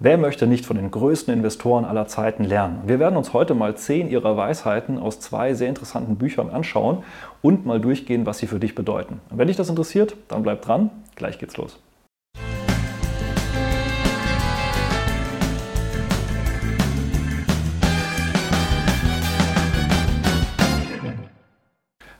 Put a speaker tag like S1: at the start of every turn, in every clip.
S1: Wer möchte nicht von den größten Investoren aller Zeiten lernen? Wir werden uns heute mal zehn ihrer Weisheiten aus zwei sehr interessanten Büchern anschauen und mal durchgehen, was sie für dich bedeuten. Und wenn dich das interessiert, dann bleib dran. Gleich geht's los.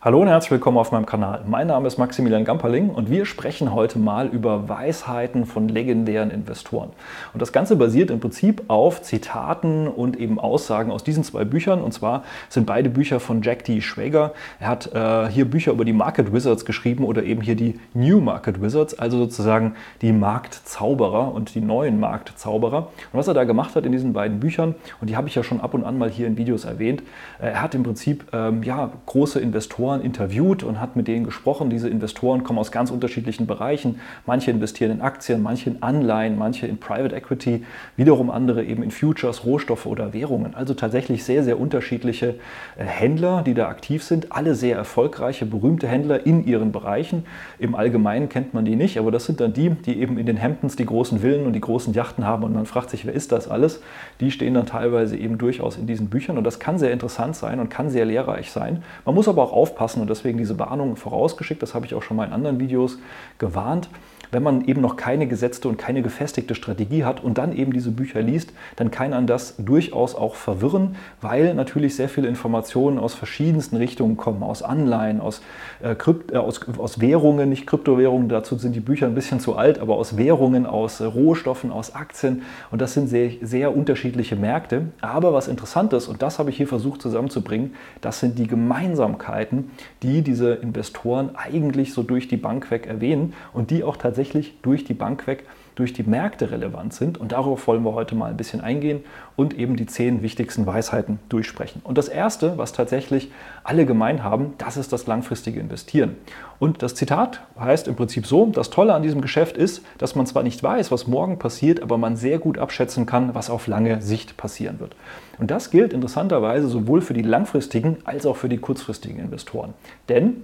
S1: Hallo und herzlich willkommen auf meinem Kanal. Mein Name ist Maximilian Gamperling und wir sprechen heute mal über Weisheiten von legendären Investoren. Und das Ganze basiert im Prinzip auf Zitaten und eben Aussagen aus diesen zwei Büchern. Und zwar sind beide Bücher von Jack D. Schwager. Er hat äh, hier Bücher über die Market Wizards geschrieben oder eben hier die New Market Wizards, also sozusagen die Marktzauberer und die neuen Marktzauberer. Und was er da gemacht hat in diesen beiden Büchern, und die habe ich ja schon ab und an mal hier in Videos erwähnt, äh, er hat im Prinzip ähm, ja, große Investoren Investoren interviewt und hat mit denen gesprochen. Diese Investoren kommen aus ganz unterschiedlichen Bereichen. Manche investieren in Aktien, manche in Anleihen, manche in Private Equity, wiederum andere eben in Futures, Rohstoffe oder Währungen. Also tatsächlich sehr, sehr unterschiedliche äh, Händler, die da aktiv sind. Alle sehr erfolgreiche, berühmte Händler in ihren Bereichen. Im Allgemeinen kennt man die nicht, aber das sind dann die, die eben in den Hamptons die großen Villen und die großen Yachten haben und man fragt sich, wer ist das alles? Die stehen dann teilweise eben durchaus in diesen Büchern und das kann sehr interessant sein und kann sehr lehrreich sein. Man muss aber auch aufpassen, aufpassen und deswegen diese Warnung vorausgeschickt. Das habe ich auch schon mal in anderen Videos gewarnt wenn man eben noch keine gesetzte und keine gefestigte Strategie hat und dann eben diese Bücher liest, dann kann man das durchaus auch verwirren, weil natürlich sehr viele Informationen aus verschiedensten Richtungen kommen, aus Anleihen, aus, äh, Krypt, äh, aus, aus Währungen, nicht Kryptowährungen, dazu sind die Bücher ein bisschen zu alt, aber aus Währungen, aus äh, Rohstoffen, aus Aktien und das sind sehr, sehr unterschiedliche Märkte. Aber was interessant ist, und das habe ich hier versucht zusammenzubringen, das sind die Gemeinsamkeiten, die diese Investoren eigentlich so durch die Bank weg erwähnen und die auch tatsächlich tatsächlich durch die Bank weg, durch die Märkte relevant sind. Und darauf wollen wir heute mal ein bisschen eingehen und eben die zehn wichtigsten Weisheiten durchsprechen. Und das Erste, was tatsächlich alle gemein haben, das ist das langfristige Investieren. Und das Zitat heißt im Prinzip so, das Tolle an diesem Geschäft ist, dass man zwar nicht weiß, was morgen passiert, aber man sehr gut abschätzen kann, was auf lange Sicht passieren wird. Und das gilt interessanterweise sowohl für die langfristigen als auch für die kurzfristigen Investoren. Denn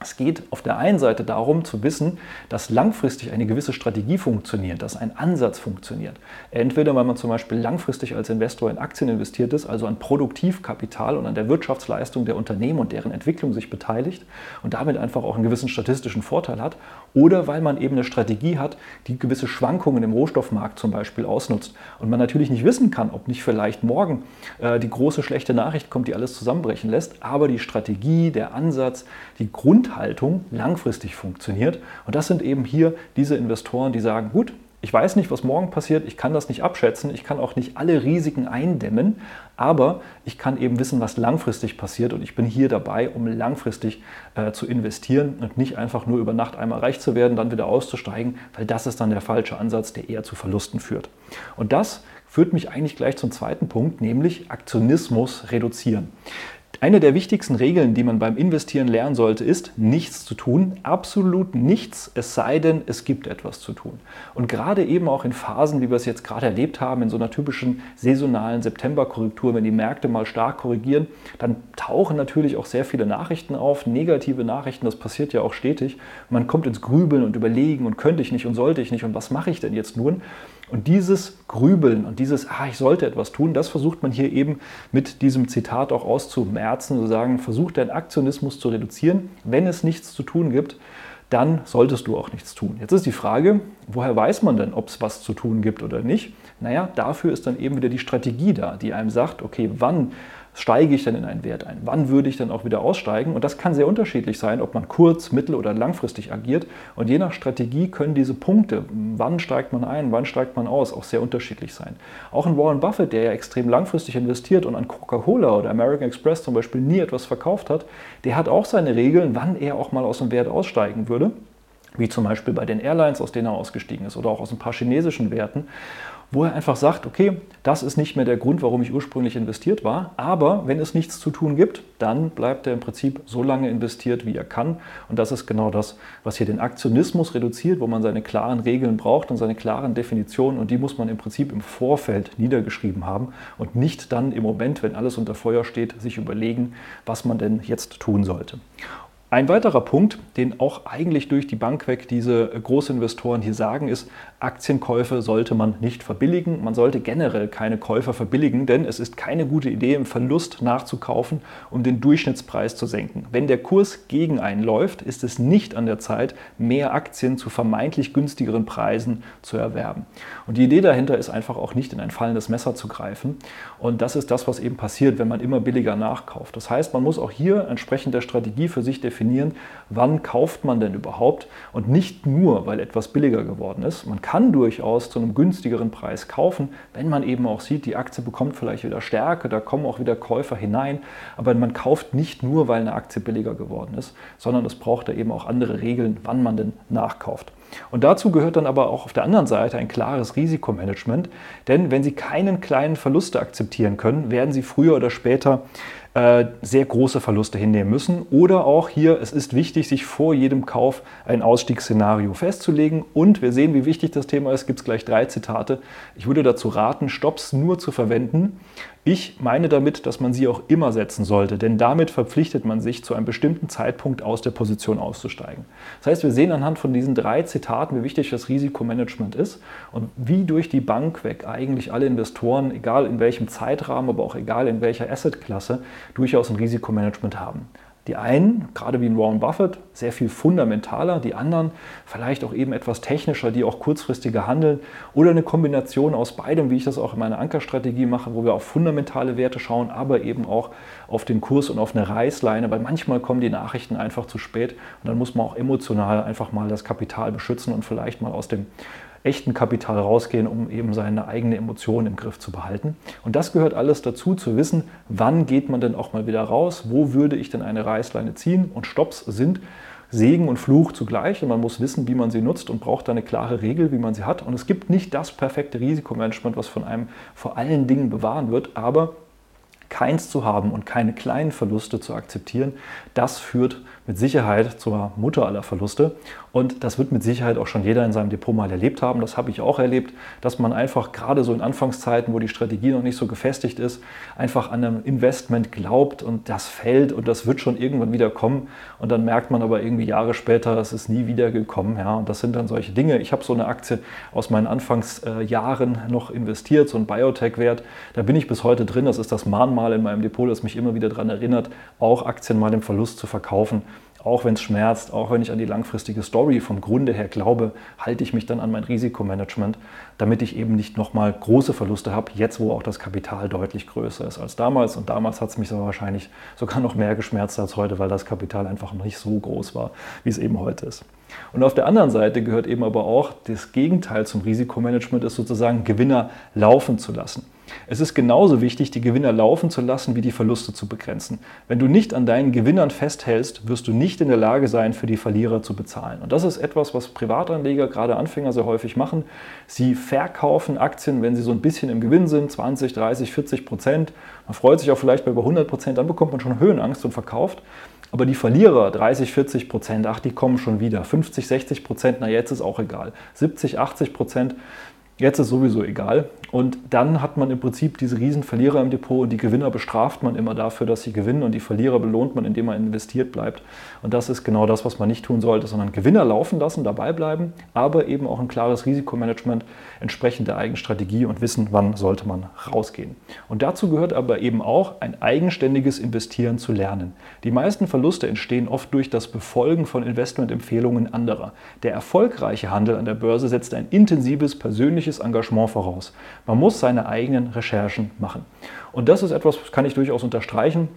S1: es geht auf der einen Seite darum zu wissen, dass langfristig eine gewisse Strategie funktioniert, dass ein Ansatz funktioniert. Entweder weil man zum Beispiel langfristig als Investor in Aktien investiert ist, also an Produktivkapital und an der Wirtschaftsleistung der Unternehmen und deren Entwicklung sich beteiligt und damit einfach auch einen gewissen statistischen Vorteil hat, oder weil man eben eine Strategie hat, die gewisse Schwankungen im Rohstoffmarkt zum Beispiel ausnutzt und man natürlich nicht wissen kann, ob nicht vielleicht morgen äh, die große schlechte Nachricht kommt, die alles zusammenbrechen lässt, aber die Strategie, der Ansatz, die Grund Grundhaltung langfristig funktioniert. Und das sind eben hier diese Investoren, die sagen, gut, ich weiß nicht, was morgen passiert, ich kann das nicht abschätzen, ich kann auch nicht alle Risiken eindämmen, aber ich kann eben wissen, was langfristig passiert und ich bin hier dabei, um langfristig äh, zu investieren und nicht einfach nur über Nacht einmal reich zu werden, dann wieder auszusteigen, weil das ist dann der falsche Ansatz, der eher zu Verlusten führt. Und das führt mich eigentlich gleich zum zweiten Punkt, nämlich Aktionismus reduzieren. Eine der wichtigsten Regeln, die man beim Investieren lernen sollte, ist, nichts zu tun. Absolut nichts, es sei denn, es gibt etwas zu tun. Und gerade eben auch in Phasen, wie wir es jetzt gerade erlebt haben, in so einer typischen saisonalen Septemberkorrektur, wenn die Märkte mal stark korrigieren, dann tauchen natürlich auch sehr viele Nachrichten auf, negative Nachrichten, das passiert ja auch stetig. Man kommt ins Grübeln und Überlegen und könnte ich nicht und sollte ich nicht und was mache ich denn jetzt nun? Und dieses Grübeln und dieses, ah, ich sollte etwas tun, das versucht man hier eben mit diesem Zitat auch auszumerzen, zu sagen, versuch deinen Aktionismus zu reduzieren. Wenn es nichts zu tun gibt, dann solltest du auch nichts tun. Jetzt ist die Frage, woher weiß man denn, ob es was zu tun gibt oder nicht? Naja, dafür ist dann eben wieder die Strategie da, die einem sagt, okay, wann steige ich denn in einen Wert ein? Wann würde ich dann auch wieder aussteigen? Und das kann sehr unterschiedlich sein, ob man kurz-, mittel- oder langfristig agiert. Und je nach Strategie können diese Punkte, wann steigt man ein, wann steigt man aus, auch sehr unterschiedlich sein. Auch ein Warren Buffett, der ja extrem langfristig investiert und an Coca-Cola oder American Express zum Beispiel nie etwas verkauft hat, der hat auch seine Regeln, wann er auch mal aus dem Wert aussteigen würde wie zum Beispiel bei den Airlines, aus denen er ausgestiegen ist, oder auch aus ein paar chinesischen Werten wo er einfach sagt, okay, das ist nicht mehr der Grund, warum ich ursprünglich investiert war, aber wenn es nichts zu tun gibt, dann bleibt er im Prinzip so lange investiert, wie er kann. Und das ist genau das, was hier den Aktionismus reduziert, wo man seine klaren Regeln braucht und seine klaren Definitionen und die muss man im Prinzip im Vorfeld niedergeschrieben haben und nicht dann im Moment, wenn alles unter Feuer steht, sich überlegen, was man denn jetzt tun sollte. Ein weiterer Punkt, den auch eigentlich durch die Bank weg diese Großinvestoren hier sagen, ist, Aktienkäufe sollte man nicht verbilligen. Man sollte generell keine Käufer verbilligen, denn es ist keine gute Idee, im Verlust nachzukaufen, um den Durchschnittspreis zu senken. Wenn der Kurs gegen einen läuft, ist es nicht an der Zeit, mehr Aktien zu vermeintlich günstigeren Preisen zu erwerben. Und die Idee dahinter ist einfach auch nicht in ein fallendes Messer zu greifen. Und das ist das, was eben passiert, wenn man immer billiger nachkauft. Das heißt, man muss auch hier entsprechend der Strategie für sich definieren, wann kauft man denn überhaupt und nicht nur, weil etwas billiger geworden ist. Man kann durchaus zu einem günstigeren Preis kaufen, wenn man eben auch sieht, die Aktie bekommt vielleicht wieder Stärke, da kommen auch wieder Käufer hinein. Aber man kauft nicht nur, weil eine Aktie billiger geworden ist, sondern es braucht da eben auch andere Regeln, wann man denn nachkauft. Und dazu gehört dann aber auch auf der anderen Seite ein klares Risikomanagement, denn wenn Sie keinen kleinen Verluste akzeptieren können, werden Sie früher oder später äh, sehr große Verluste hinnehmen müssen. Oder auch hier, es ist wichtig, sich vor jedem Kauf ein Ausstiegsszenario festzulegen. Und wir sehen, wie wichtig das Thema ist. Gibt es gleich drei Zitate. Ich würde dazu raten, Stops nur zu verwenden, ich meine damit, dass man sie auch immer setzen sollte, denn damit verpflichtet man sich, zu einem bestimmten Zeitpunkt aus der Position auszusteigen. Das heißt, wir sehen anhand von diesen drei Zitaten, wie wichtig das Risikomanagement ist und wie durch die Bank weg eigentlich alle Investoren, egal in welchem Zeitrahmen, aber auch egal in welcher Assetklasse, durchaus ein Risikomanagement haben. Die einen, gerade wie in Warren Buffett, sehr viel fundamentaler, die anderen vielleicht auch eben etwas technischer, die auch kurzfristiger handeln. Oder eine Kombination aus beidem, wie ich das auch in meiner Ankerstrategie mache, wo wir auf fundamentale Werte schauen, aber eben auch auf den Kurs und auf eine Reißleine, weil manchmal kommen die Nachrichten einfach zu spät und dann muss man auch emotional einfach mal das Kapital beschützen und vielleicht mal aus dem echten Kapital rausgehen, um eben seine eigene Emotion im Griff zu behalten. Und das gehört alles dazu, zu wissen, wann geht man denn auch mal wieder raus, wo würde ich denn eine Reißleine ziehen. Und Stops sind Segen und Fluch zugleich und man muss wissen, wie man sie nutzt und braucht eine klare Regel, wie man sie hat. Und es gibt nicht das perfekte Risikomanagement, was von einem vor allen Dingen bewahren wird, aber keins zu haben und keine kleinen Verluste zu akzeptieren, das führt mit Sicherheit zur Mutter aller Verluste. Und das wird mit Sicherheit auch schon jeder in seinem Depot mal erlebt haben. Das habe ich auch erlebt, dass man einfach gerade so in Anfangszeiten, wo die Strategie noch nicht so gefestigt ist, einfach an einem Investment glaubt und das fällt und das wird schon irgendwann wieder kommen. Und dann merkt man aber irgendwie Jahre später, es ist nie wieder gekommen. Ja, und das sind dann solche Dinge. Ich habe so eine Aktie aus meinen Anfangsjahren noch investiert, so ein Biotech-Wert. Da bin ich bis heute drin. Das ist das Mahnmal in meinem Depot, das mich immer wieder daran erinnert, auch Aktien mal im Verlust zu verkaufen auch wenn es schmerzt, auch wenn ich an die langfristige Story vom Grunde her glaube, halte ich mich dann an mein Risikomanagement, damit ich eben nicht nochmal große Verluste habe, jetzt wo auch das Kapital deutlich größer ist als damals. Und damals hat es mich so wahrscheinlich sogar noch mehr geschmerzt als heute, weil das Kapital einfach noch nicht so groß war, wie es eben heute ist. Und auf der anderen Seite gehört eben aber auch das Gegenteil zum Risikomanagement, ist sozusagen Gewinner laufen zu lassen. Es ist genauso wichtig, die Gewinner laufen zu lassen, wie die Verluste zu begrenzen. Wenn du nicht an deinen Gewinnern festhältst, wirst du nicht in der Lage sein, für die Verlierer zu bezahlen. Und das ist etwas, was Privatanleger, gerade Anfänger, sehr häufig machen. Sie verkaufen Aktien, wenn sie so ein bisschen im Gewinn sind, 20, 30, 40 Prozent. Man freut sich auch vielleicht bei über 100 Prozent, dann bekommt man schon Höhenangst und verkauft. Aber die Verlierer, 30, 40 Prozent, ach, die kommen schon wieder. 50, 60 Prozent, na jetzt ist auch egal. 70, 80 Prozent, Jetzt ist sowieso egal. Und dann hat man im Prinzip diese riesen Verlierer im Depot und die Gewinner bestraft man immer dafür, dass sie gewinnen und die Verlierer belohnt man, indem man investiert bleibt. Und das ist genau das, was man nicht tun sollte, sondern Gewinner laufen lassen, dabei bleiben, aber eben auch ein klares Risikomanagement entsprechend der eigenen Strategie und wissen, wann sollte man rausgehen. Und dazu gehört aber eben auch ein eigenständiges Investieren zu lernen. Die meisten Verluste entstehen oft durch das Befolgen von Investmentempfehlungen anderer. Der erfolgreiche Handel an der Börse setzt ein intensives persönliches Engagement voraus. Man muss seine eigenen Recherchen machen. Und das ist etwas, das kann ich durchaus unterstreichen.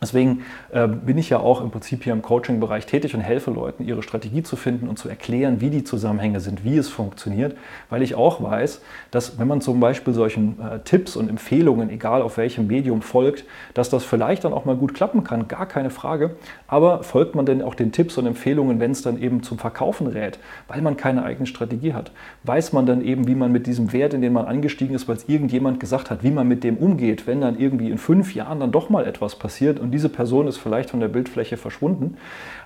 S1: Deswegen äh, bin ich ja auch im Prinzip hier im Coaching-Bereich tätig und helfe Leuten, ihre Strategie zu finden und zu erklären, wie die Zusammenhänge sind, wie es funktioniert, weil ich auch weiß, dass wenn man zum Beispiel solchen äh, Tipps und Empfehlungen, egal auf welchem Medium folgt, dass das vielleicht dann auch mal gut klappen kann, gar keine Frage. Aber folgt man denn auch den Tipps und Empfehlungen, wenn es dann eben zum Verkaufen rät, weil man keine eigene Strategie hat? Weiß man dann eben, wie man mit diesem Wert, in den man angestiegen ist, weil es irgendjemand gesagt hat, wie man mit dem umgeht, wenn dann irgendwie in fünf Jahren dann doch mal etwas passiert und und diese Person ist vielleicht von der Bildfläche verschwunden.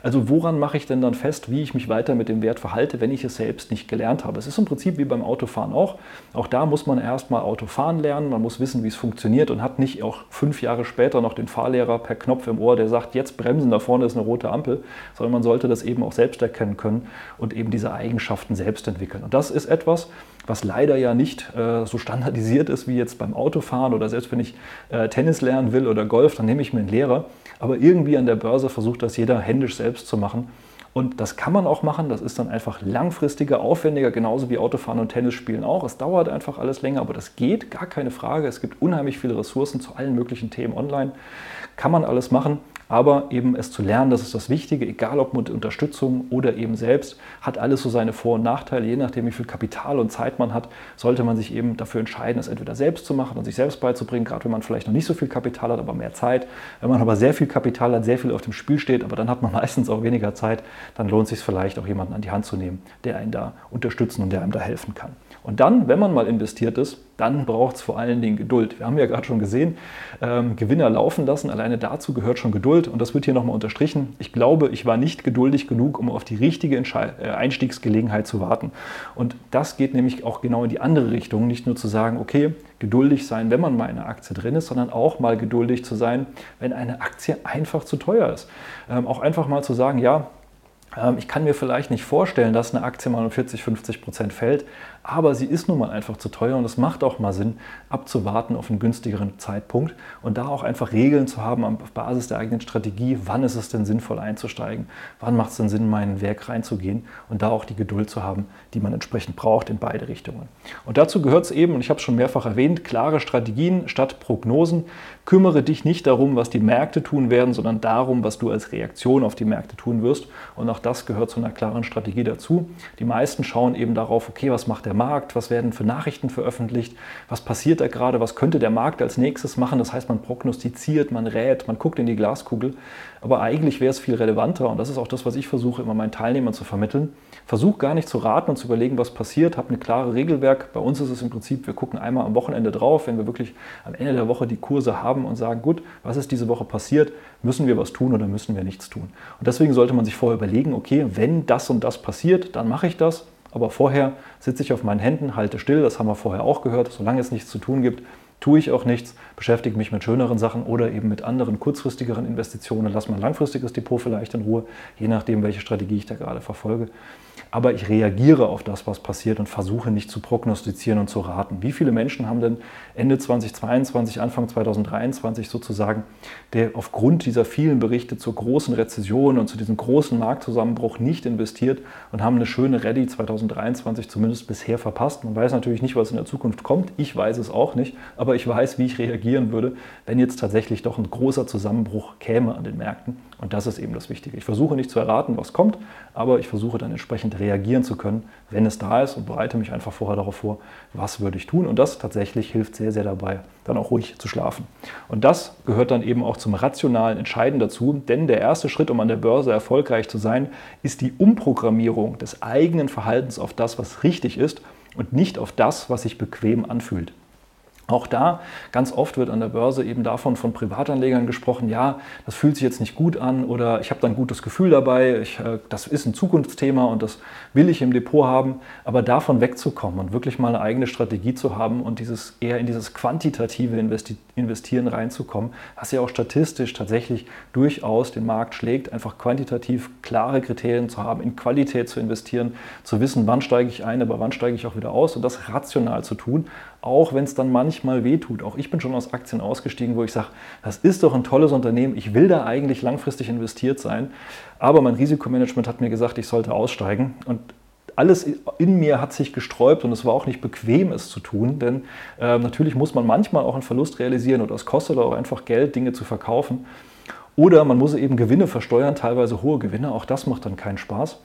S1: Also woran mache ich denn dann fest, wie ich mich weiter mit dem Wert verhalte, wenn ich es selbst nicht gelernt habe? Es ist im Prinzip wie beim Autofahren auch. Auch da muss man erstmal Autofahren lernen, man muss wissen, wie es funktioniert und hat nicht auch fünf Jahre später noch den Fahrlehrer per Knopf im Ohr, der sagt, jetzt bremsen, da vorne ist eine rote Ampel, sondern man sollte das eben auch selbst erkennen können und eben diese Eigenschaften selbst entwickeln. Und das ist etwas, was leider ja nicht äh, so standardisiert ist wie jetzt beim Autofahren oder selbst wenn ich äh, Tennis lernen will oder Golf, dann nehme ich mir einen Lehrer. Aber irgendwie an der Börse versucht das jeder händisch selbst zu machen. Und das kann man auch machen, das ist dann einfach langfristiger, aufwendiger, genauso wie Autofahren und Tennis spielen auch. Es dauert einfach alles länger, aber das geht, gar keine Frage. Es gibt unheimlich viele Ressourcen zu allen möglichen Themen online. Kann man alles machen. Aber eben es zu lernen, das ist das Wichtige, egal ob mit Unterstützung oder eben selbst, hat alles so seine Vor- und Nachteile. Je nachdem, wie viel Kapital und Zeit man hat, sollte man sich eben dafür entscheiden, es entweder selbst zu machen und sich selbst beizubringen, gerade wenn man vielleicht noch nicht so viel Kapital hat, aber mehr Zeit. Wenn man aber sehr viel Kapital hat, sehr viel auf dem Spiel steht, aber dann hat man meistens auch weniger Zeit, dann lohnt es sich vielleicht auch jemanden an die Hand zu nehmen, der einen da unterstützen und der einem da helfen kann. Und dann, wenn man mal investiert ist, dann braucht es vor allen Dingen Geduld. Wir haben ja gerade schon gesehen, ähm, Gewinner laufen lassen. Alleine dazu gehört schon Geduld. Und das wird hier nochmal unterstrichen. Ich glaube, ich war nicht geduldig genug, um auf die richtige Entschei äh, Einstiegsgelegenheit zu warten. Und das geht nämlich auch genau in die andere Richtung. Nicht nur zu sagen, okay, geduldig sein, wenn man mal in einer Aktie drin ist, sondern auch mal geduldig zu sein, wenn eine Aktie einfach zu teuer ist. Ähm, auch einfach mal zu sagen, ja, ich kann mir vielleicht nicht vorstellen, dass eine Aktie mal um 40, 50 Prozent fällt, aber sie ist nun mal einfach zu teuer und es macht auch mal Sinn, abzuwarten auf einen günstigeren Zeitpunkt und da auch einfach Regeln zu haben auf Basis der eigenen Strategie, wann ist es denn sinnvoll einzusteigen, wann macht es denn Sinn, in mein Werk reinzugehen und da auch die Geduld zu haben, die man entsprechend braucht in beide Richtungen. Und dazu gehört es eben, und ich habe es schon mehrfach erwähnt, klare Strategien statt Prognosen. Kümmere dich nicht darum, was die Märkte tun werden, sondern darum, was du als Reaktion auf die Märkte tun wirst. Und auch das gehört zu einer klaren Strategie dazu. Die meisten schauen eben darauf, okay, was macht der Markt, was werden für Nachrichten veröffentlicht, was passiert da gerade, was könnte der Markt als nächstes machen. Das heißt, man prognostiziert, man rät, man guckt in die Glaskugel. Aber eigentlich wäre es viel relevanter und das ist auch das, was ich versuche, immer meinen Teilnehmern zu vermitteln. Versuch gar nicht zu raten und zu überlegen, was passiert. Hab ein klares Regelwerk. Bei uns ist es im Prinzip, wir gucken einmal am Wochenende drauf, wenn wir wirklich am Ende der Woche die Kurse haben und sagen, gut, was ist diese Woche passiert? Müssen wir was tun oder müssen wir nichts tun? Und deswegen sollte man sich vorher überlegen, okay, wenn das und das passiert, dann mache ich das. Aber vorher sitze ich auf meinen Händen, halte still, das haben wir vorher auch gehört. Solange es nichts zu tun gibt, tue ich auch nichts, beschäftige mich mit schöneren Sachen oder eben mit anderen kurzfristigeren Investitionen, lasse mein langfristiges Depot vielleicht in Ruhe, je nachdem, welche Strategie ich da gerade verfolge aber ich reagiere auf das, was passiert und versuche nicht zu prognostizieren und zu raten. Wie viele Menschen haben denn Ende 2022, Anfang 2023 sozusagen, der aufgrund dieser vielen Berichte zur großen Rezession und zu diesem großen Marktzusammenbruch nicht investiert und haben eine schöne Ready 2023 zumindest bisher verpasst? Man weiß natürlich nicht, was in der Zukunft kommt. Ich weiß es auch nicht, aber ich weiß, wie ich reagieren würde, wenn jetzt tatsächlich doch ein großer Zusammenbruch käme an den Märkten. Und das ist eben das Wichtige. Ich versuche nicht zu erraten, was kommt, aber ich versuche dann entsprechend reagieren zu können, wenn es da ist und bereite mich einfach vorher darauf vor, was würde ich tun. Und das tatsächlich hilft sehr, sehr dabei, dann auch ruhig zu schlafen. Und das gehört dann eben auch zum rationalen Entscheiden dazu, denn der erste Schritt, um an der Börse erfolgreich zu sein, ist die Umprogrammierung des eigenen Verhaltens auf das, was richtig ist und nicht auf das, was sich bequem anfühlt. Auch da, ganz oft wird an der Börse eben davon von Privatanlegern gesprochen, ja, das fühlt sich jetzt nicht gut an oder ich habe da ein gutes Gefühl dabei, ich, äh, das ist ein Zukunftsthema und das will ich im Depot haben, aber davon wegzukommen und wirklich mal eine eigene Strategie zu haben und dieses eher in dieses quantitative Investieren reinzukommen, was ja auch statistisch tatsächlich durchaus den Markt schlägt, einfach quantitativ klare Kriterien zu haben, in Qualität zu investieren, zu wissen, wann steige ich ein, aber wann steige ich auch wieder aus und das rational zu tun, auch wenn es dann manchmal wehtut. Auch ich bin schon aus Aktien ausgestiegen, wo ich sage, das ist doch ein tolles Unternehmen, ich will da eigentlich langfristig investiert sein, aber mein Risikomanagement hat mir gesagt, ich sollte aussteigen und alles in mir hat sich gesträubt und es war auch nicht bequem, es zu tun, denn äh, natürlich muss man manchmal auch einen Verlust realisieren oder es kostet auch einfach Geld, Dinge zu verkaufen. Oder man muss eben Gewinne versteuern, teilweise hohe Gewinne, auch das macht dann keinen Spaß.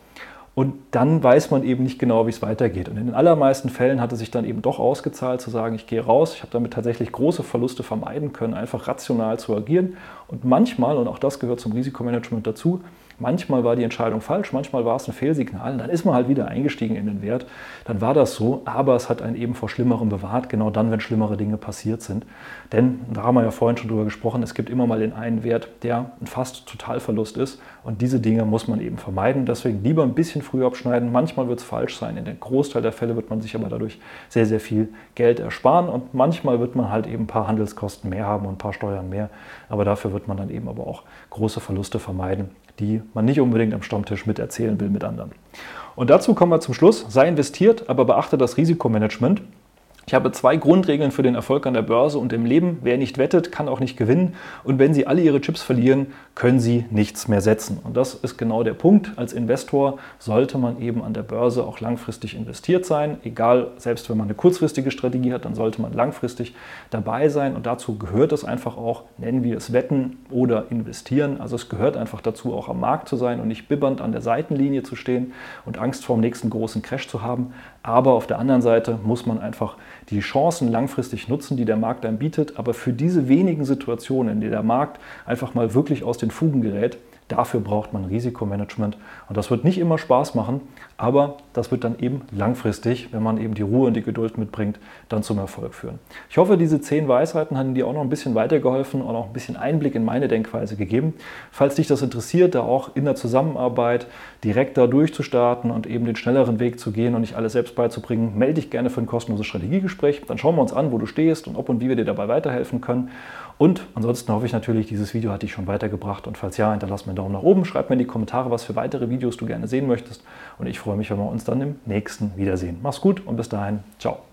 S1: Und dann weiß man eben nicht genau, wie es weitergeht. Und in den allermeisten Fällen hat es sich dann eben doch ausgezahlt, zu sagen, ich gehe raus. Ich habe damit tatsächlich große Verluste vermeiden können, einfach rational zu agieren. Und manchmal, und auch das gehört zum Risikomanagement dazu, Manchmal war die Entscheidung falsch, manchmal war es ein Fehlsignal. Dann ist man halt wieder eingestiegen in den Wert. Dann war das so, aber es hat einen eben vor Schlimmerem bewahrt, genau dann, wenn schlimmere Dinge passiert sind. Denn, da haben wir ja vorhin schon drüber gesprochen, es gibt immer mal den einen Wert, der ein fast Totalverlust ist. Und diese Dinge muss man eben vermeiden. Deswegen lieber ein bisschen früher abschneiden. Manchmal wird es falsch sein. In den Großteil der Fälle wird man sich aber dadurch sehr, sehr viel Geld ersparen. Und manchmal wird man halt eben ein paar Handelskosten mehr haben und ein paar Steuern mehr. Aber dafür wird man dann eben aber auch große Verluste vermeiden, die man nicht unbedingt am Stammtisch miterzählen will mit anderen. Und dazu kommen wir zum Schluss. Sei investiert, aber beachte das Risikomanagement. Ich habe zwei Grundregeln für den Erfolg an der Börse und im Leben. Wer nicht wettet, kann auch nicht gewinnen. Und wenn Sie alle Ihre Chips verlieren, können Sie nichts mehr setzen. Und das ist genau der Punkt. Als Investor sollte man eben an der Börse auch langfristig investiert sein. Egal, selbst wenn man eine kurzfristige Strategie hat, dann sollte man langfristig dabei sein. Und dazu gehört es einfach auch, nennen wir es Wetten oder investieren. Also es gehört einfach dazu, auch am Markt zu sein und nicht bibbernd an der Seitenlinie zu stehen und Angst vor dem nächsten großen Crash zu haben. Aber auf der anderen Seite muss man einfach die Chancen langfristig nutzen, die der Markt einem bietet. Aber für diese wenigen Situationen, in denen der Markt einfach mal wirklich aus den Fugen gerät, Dafür braucht man Risikomanagement und das wird nicht immer Spaß machen, aber das wird dann eben langfristig, wenn man eben die Ruhe und die Geduld mitbringt, dann zum Erfolg führen. Ich hoffe, diese zehn Weisheiten haben dir auch noch ein bisschen weitergeholfen und auch ein bisschen Einblick in meine Denkweise gegeben. Falls dich das interessiert, da auch in der Zusammenarbeit direkt da durchzustarten und eben den schnelleren Weg zu gehen und nicht alles selbst beizubringen, melde dich gerne für ein kostenloses Strategiegespräch. Dann schauen wir uns an, wo du stehst und ob und wie wir dir dabei weiterhelfen können. Und ansonsten hoffe ich natürlich, dieses Video hat dich schon weitergebracht und falls ja, hinterlass mir einen Daumen nach oben, schreib mir in die Kommentare, was für weitere Videos du gerne sehen möchtest und ich freue mich, wenn wir uns dann im nächsten wiedersehen. Mach's gut und bis dahin, ciao.